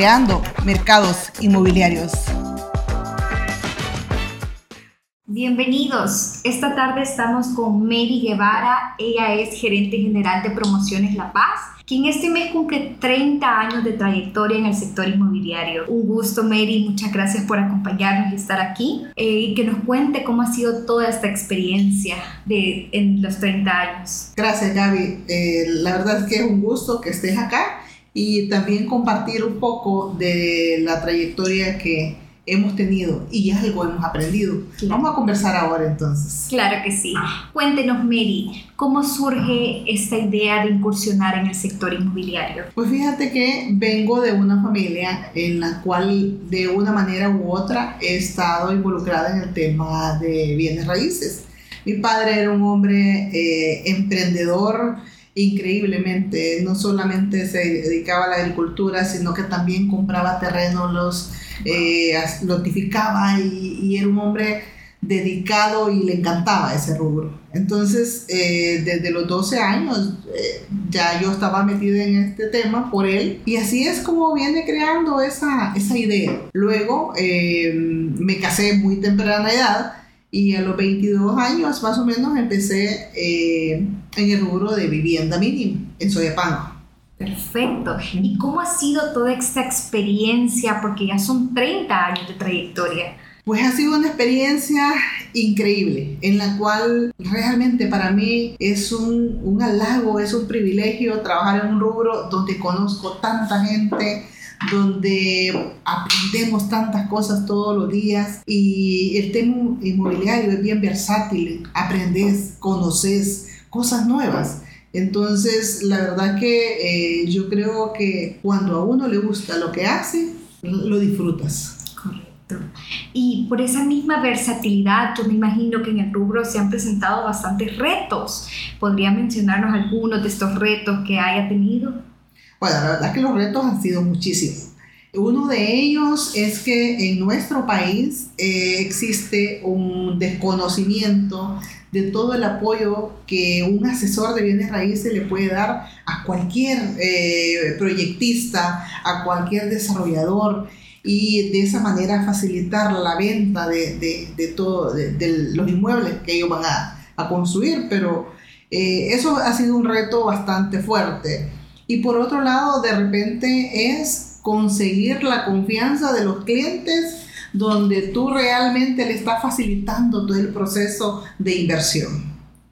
Creando Mercados Inmobiliarios. Bienvenidos. Esta tarde estamos con Mary Guevara. Ella es gerente general de Promociones La Paz, quien este mes cumple 30 años de trayectoria en el sector inmobiliario. Un gusto, Mary. Muchas gracias por acompañarnos y estar aquí eh, y que nos cuente cómo ha sido toda esta experiencia de, en los 30 años. Gracias, Gaby. Eh, la verdad es que es un gusto que estés acá y también compartir un poco de la trayectoria que hemos tenido y algo hemos aprendido. Vamos a conversar ahora entonces. Claro que sí. Cuéntenos, Mary, ¿cómo surge esta idea de incursionar en el sector inmobiliario? Pues fíjate que vengo de una familia en la cual de una manera u otra he estado involucrada en el tema de bienes raíces. Mi padre era un hombre eh, emprendedor, increíblemente, no solamente se dedicaba a la agricultura, sino que también compraba terrenos, los eh, notificaba y, era un hombre dedicado y le encantaba ese rubro. Entonces, eh, desde los 12 años eh, ya yo estaba metida en este tema por él y así es como viene creando esa, esa idea. Luego eh, me casé muy temprana edad y a los 22 años más o menos empecé en el rubro de vivienda mínima en Soyapango. Perfecto. ¿Y cómo ha sido toda esta experiencia? Porque ya son 30 años de trayectoria. Pues ha sido una experiencia increíble, en la cual realmente para mí es un, un halago, es un privilegio trabajar en un rubro donde conozco tanta gente, donde aprendemos tantas cosas todos los días y el tema inmobiliario es bien versátil, aprendes, conoces cosas nuevas. Entonces, la verdad que eh, yo creo que cuando a uno le gusta lo que hace, lo disfrutas. Correcto. Y por esa misma versatilidad, yo me imagino que en el rubro se han presentado bastantes retos. ¿Podría mencionarnos algunos de estos retos que haya tenido? Bueno, la verdad que los retos han sido muchísimos. Uno de ellos es que en nuestro país eh, existe un desconocimiento de todo el apoyo que un asesor de bienes raíces le puede dar a cualquier eh, proyectista, a cualquier desarrollador y de esa manera facilitar la venta de, de, de los inmuebles que ellos van a, a construir, pero eh, eso ha sido un reto bastante fuerte. Y por otro lado, de repente es conseguir la confianza de los clientes donde tú realmente le estás facilitando todo el proceso de inversión.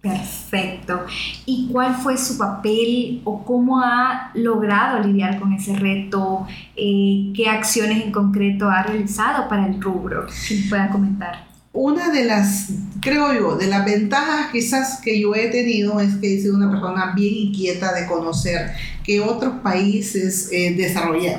Perfecto. ¿Y cuál fue su papel o cómo ha logrado lidiar con ese reto? Eh, ¿Qué acciones en concreto ha realizado para el rubro? Si pueda comentar. Una de las, creo yo, de las ventajas quizás que yo he tenido es que he sido una persona bien inquieta de conocer que otros países eh,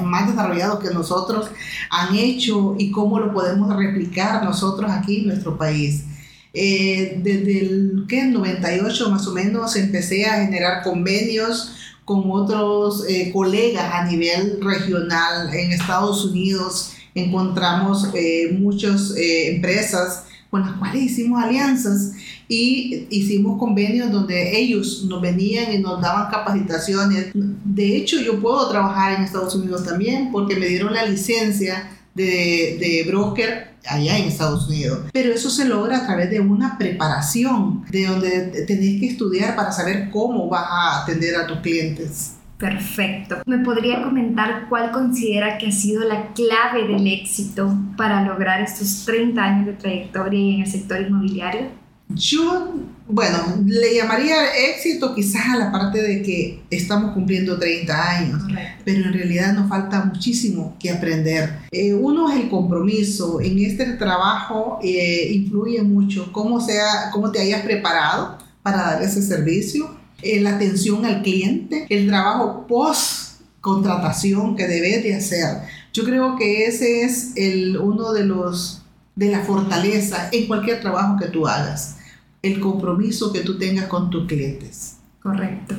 más desarrollados que nosotros han hecho y cómo lo podemos replicar nosotros aquí en nuestro país. Eh, desde el que 98 más o menos empecé a generar convenios con otros eh, colegas a nivel regional en Estados Unidos encontramos eh, muchas eh, empresas con las cuales hicimos alianzas y hicimos convenios donde ellos nos venían y nos daban capacitaciones. De hecho, yo puedo trabajar en Estados Unidos también porque me dieron la licencia de, de broker allá en Estados Unidos. Pero eso se logra a través de una preparación, de donde tenés que estudiar para saber cómo vas a atender a tus clientes. Perfecto. ¿Me podría comentar cuál considera que ha sido la clave del éxito para lograr estos 30 años de trayectoria en el sector inmobiliario? Yo, bueno, le llamaría éxito quizás a la parte de que estamos cumpliendo 30 años, pero en realidad nos falta muchísimo que aprender. Eh, uno es el compromiso. En este trabajo eh, influye mucho cómo, sea, cómo te hayas preparado para dar ese servicio eh, la atención al cliente, el trabajo post contratación que debes de hacer. Yo creo que ese es el, uno de los de la fortaleza en cualquier trabajo que tú hagas, el compromiso que tú tengas con tus clientes. Correcto.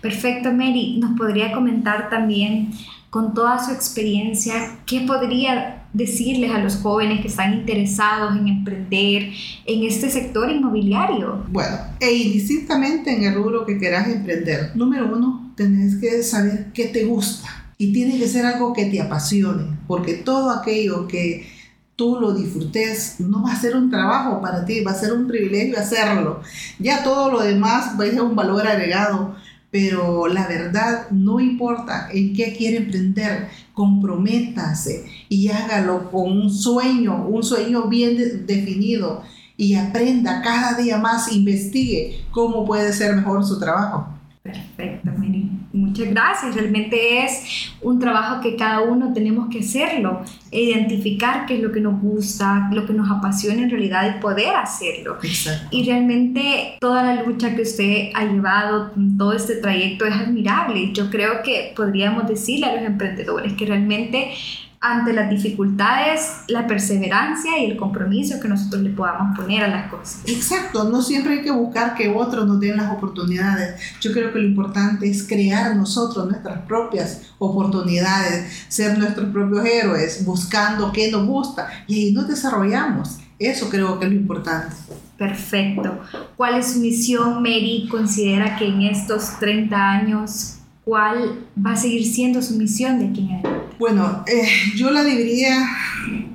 Perfecto, Mary. ¿Nos podría comentar también con toda su experiencia, ¿qué podría decirles a los jóvenes que están interesados en emprender en este sector inmobiliario? Bueno, e indistintamente en el rubro que quieras emprender, número uno, tenés que saber qué te gusta, Y tiene que ser algo que te apasione, porque todo aquello que tú lo disfrutes, no va a ser un trabajo para ti, va a ser un privilegio hacerlo. Ya todo lo demás va a ser un valor agregado, pero la verdad no importa en qué quiere emprender, comprométase y hágalo con un sueño, un sueño bien definido y aprenda cada día más, investigue cómo puede ser mejor su trabajo. Perfecto, Mary. Muchas gracias. Realmente es un trabajo que cada uno tenemos que hacerlo, identificar qué es lo que nos gusta, lo que nos apasiona en realidad y poder hacerlo. Exacto. Y realmente toda la lucha que usted ha llevado, todo este trayecto es admirable. Yo creo que podríamos decirle a los emprendedores que realmente ante las dificultades, la perseverancia y el compromiso que nosotros le podamos poner a las cosas. Exacto, no siempre hay que buscar que otros nos den las oportunidades. Yo creo que lo importante es crear nosotros nuestras propias oportunidades, ser nuestros propios héroes, buscando qué nos gusta y ahí nos desarrollamos. Eso creo que es lo importante. Perfecto. ¿Cuál es su misión, Mary? ¿Considera que en estos 30 años cuál va a seguir siendo su misión de aquí en adelante? Bueno, eh, yo la dividiría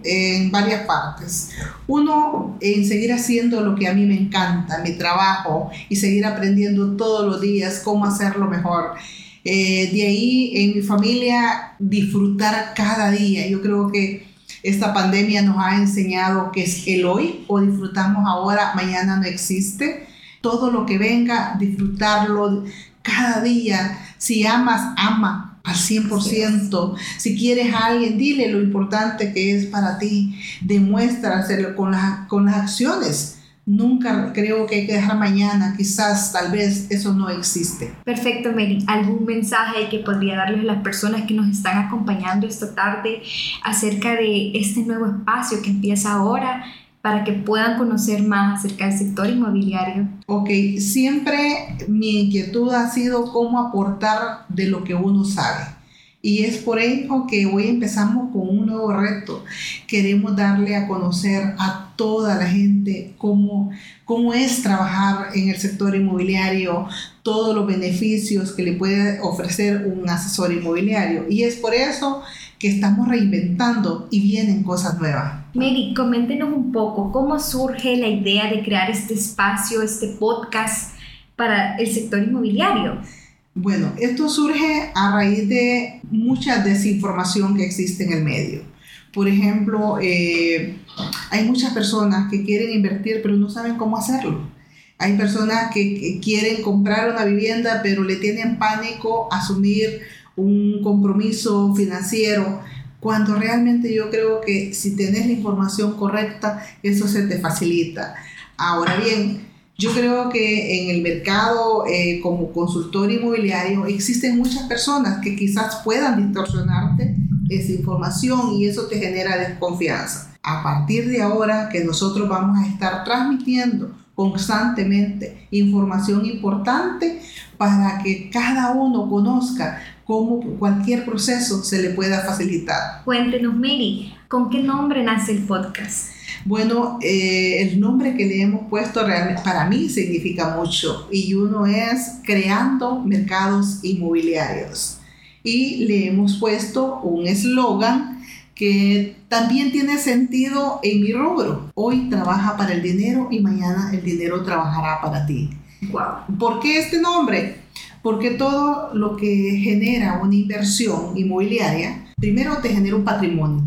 en varias partes. Uno, en seguir haciendo lo que a mí me encanta, mi trabajo, y seguir aprendiendo todos los días cómo hacerlo mejor. Eh, de ahí, en mi familia, disfrutar cada día. Yo creo que esta pandemia nos ha enseñado que es el hoy o disfrutamos ahora, mañana no existe. Todo lo que venga, disfrutarlo cada día si amas, ama al 100%. Si quieres a alguien, dile lo importante que es para ti. Demuestra hacerlo con, con las acciones. Nunca creo que hay que dejar mañana, quizás, tal vez eso no existe. Perfecto, Mary. ¿Algún mensaje que podría darles a las personas que nos están acompañando esta tarde acerca de este nuevo espacio que empieza ahora para que puedan conocer más acerca del sector inmobiliario? Ok, siempre mi inquietud ha sido cómo aportar de lo que uno sabe. Y es por ello que hoy empezamos con un nuevo reto. Queremos darle a conocer a toda la gente cómo, cómo es trabajar en el sector inmobiliario, todos los beneficios que le puede ofrecer un asesor inmobiliario. Y es por eso que estamos reinventando y vienen cosas nuevas. Mary, coméntenos un poco cómo surge la idea de crear este espacio, este podcast para el sector inmobiliario. Bueno, esto surge a raíz de mucha desinformación que existe en el medio. Por ejemplo, eh, hay muchas personas que quieren invertir pero no saben cómo hacerlo. Hay personas que, que quieren comprar una vivienda pero le tienen pánico a asumir un compromiso financiero, cuando realmente yo creo que si tenés la información correcta, eso se te facilita. Ahora bien, yo creo que en el mercado eh, como consultor inmobiliario existen muchas personas que quizás puedan distorsionarte esa información y eso te genera desconfianza. A partir de ahora que nosotros vamos a estar transmitiendo constantemente información importante para que cada uno conozca cómo cualquier proceso se le pueda facilitar. Cuéntenos, Mary, ¿con qué nombre nace el podcast? Bueno, eh, el nombre que le hemos puesto realmente para mí significa mucho y uno es Creando Mercados Inmobiliarios. Y le hemos puesto un eslogan que también tiene sentido en mi rubro. Hoy trabaja para el dinero y mañana el dinero trabajará para ti. Wow. ¿Por qué este nombre? Porque todo lo que genera una inversión inmobiliaria, primero te genera un patrimonio.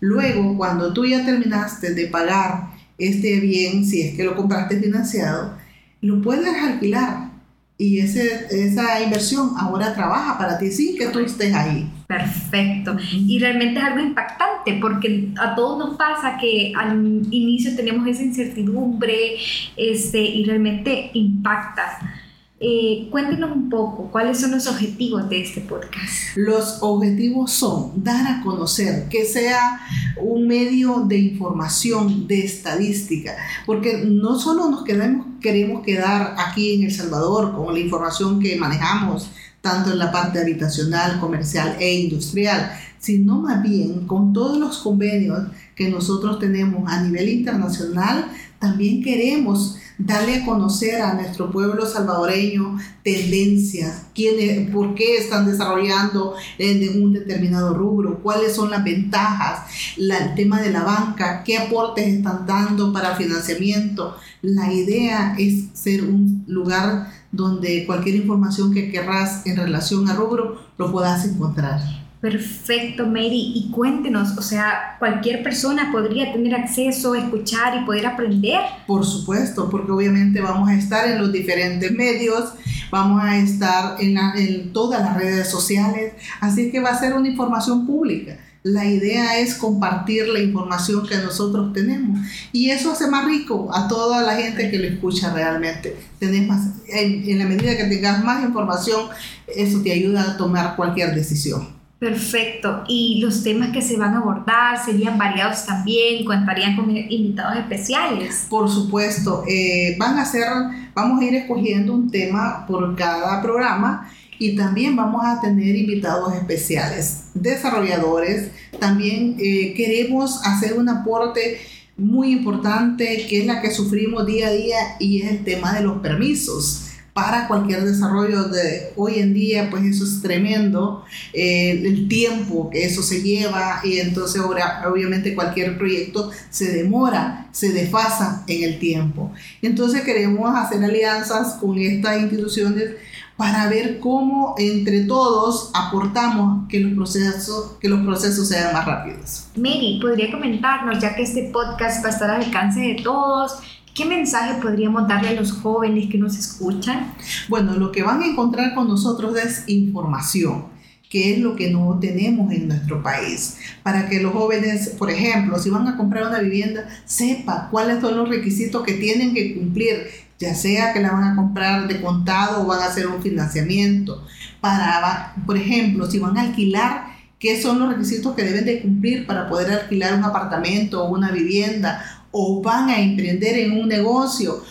Luego, cuando tú ya terminaste de pagar este bien, si es que lo compraste financiado, lo puedes alquilar y ese, esa inversión ahora trabaja para ti sin que tú estés ahí. Perfecto. Y realmente es algo impactante porque a todos nos pasa que al inicio tenemos esa incertidumbre este, y realmente impacta. Eh, cuéntenos un poco cuáles son los objetivos de este podcast. Los objetivos son dar a conocer, que sea un medio de información, de estadística, porque no solo nos queremos, queremos quedar aquí en El Salvador con la información que manejamos tanto en la parte habitacional, comercial e industrial, sino más bien con todos los convenios que nosotros tenemos a nivel internacional, también queremos darle a conocer a nuestro pueblo salvadoreño tendencias, quiénes, por qué están desarrollando en un determinado rubro, cuáles son las ventajas, el tema de la banca, qué aportes están dando para financiamiento. La idea es ser un lugar donde cualquier información que querrás en relación a rubro lo puedas encontrar. Perfecto, Mary. Y cuéntenos, o sea, cualquier persona podría tener acceso, escuchar y poder aprender. Por supuesto, porque obviamente vamos a estar en los diferentes medios, vamos a estar en, en todas las redes sociales, así que va a ser una información pública. La idea es compartir la información que nosotros tenemos y eso hace más rico a toda la gente que lo escucha realmente. Tenés más, en, en la medida que tengas más información, eso te ayuda a tomar cualquier decisión. Perfecto. Y los temas que se van a abordar serían variados también, contarían con invitados especiales. Por supuesto, eh, van a ser, vamos a ir escogiendo un tema por cada programa y también vamos a tener invitados especiales, desarrolladores. También eh, queremos hacer un aporte muy importante que es la que sufrimos día a día y es el tema de los permisos para cualquier desarrollo de hoy en día, pues eso es tremendo, eh, el tiempo que eso se lleva y entonces ahora obviamente cualquier proyecto se demora, se desfasa en el tiempo. Entonces queremos hacer alianzas con estas instituciones para ver cómo entre todos aportamos que los procesos, que los procesos sean más rápidos. Mary, ¿podría comentarnos, ya que este podcast va a estar al alcance de todos, ¿Qué mensaje podríamos darle a los jóvenes que nos escuchan? Bueno, lo que van a encontrar con nosotros es información que es lo que no tenemos en nuestro país, para que los jóvenes, por ejemplo, si van a comprar una vivienda, sepa cuáles son los requisitos que tienen que cumplir, ya sea que la van a comprar de contado o van a hacer un financiamiento, para, por ejemplo, si van a alquilar, qué son los requisitos que deben de cumplir para poder alquilar un apartamento o una vivienda o van a emprender en un negocio,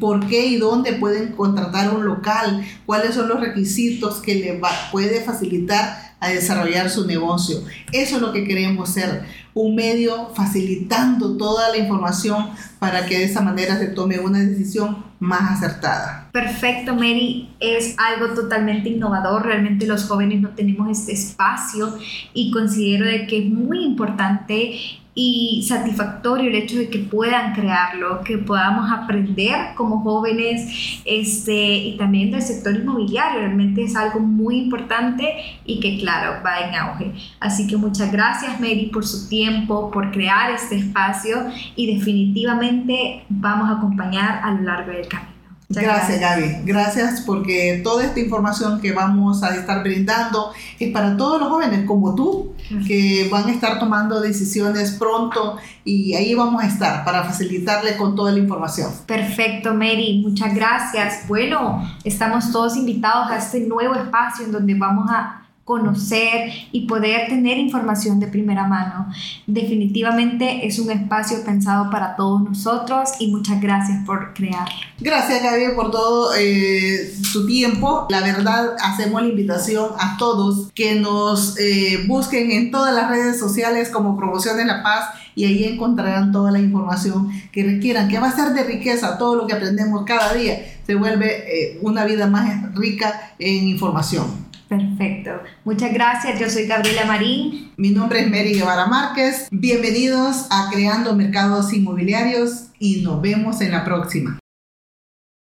por qué y dónde pueden contratar un local, cuáles son los requisitos que le puede facilitar a desarrollar su negocio. Eso es lo que queremos ser, un medio facilitando toda la información para que de esa manera se tome una decisión más acertada. Perfecto, Mary. Es algo totalmente innovador. Realmente los jóvenes no tenemos este espacio y considero de que es muy importante y satisfactorio el hecho de que puedan crearlo, que podamos aprender como jóvenes este, y también del sector inmobiliario. Realmente es algo muy importante y que claro, va en auge. Así que muchas gracias Mary por su tiempo, por crear este espacio y definitivamente vamos a acompañar a lo largo del camino. Gracias, Gaby. Gracias porque toda esta información que vamos a estar brindando es para todos los jóvenes como tú, que van a estar tomando decisiones pronto y ahí vamos a estar para facilitarle con toda la información. Perfecto, Mary. Muchas gracias. Bueno, estamos todos invitados a este nuevo espacio en donde vamos a conocer y poder tener información de primera mano. Definitivamente es un espacio pensado para todos nosotros y muchas gracias por crearlo. Gracias Gaby por todo eh, tu tiempo. La verdad hacemos la invitación a todos que nos eh, busquen en todas las redes sociales como Promoción de la Paz y ahí encontrarán toda la información que requieran, que va a ser de riqueza. Todo lo que aprendemos cada día se vuelve eh, una vida más rica en información. Perfecto. Muchas gracias. Yo soy Gabriela Marín. Mi nombre es Mary Guevara Márquez. Bienvenidos a Creando Mercados Inmobiliarios y nos vemos en la próxima.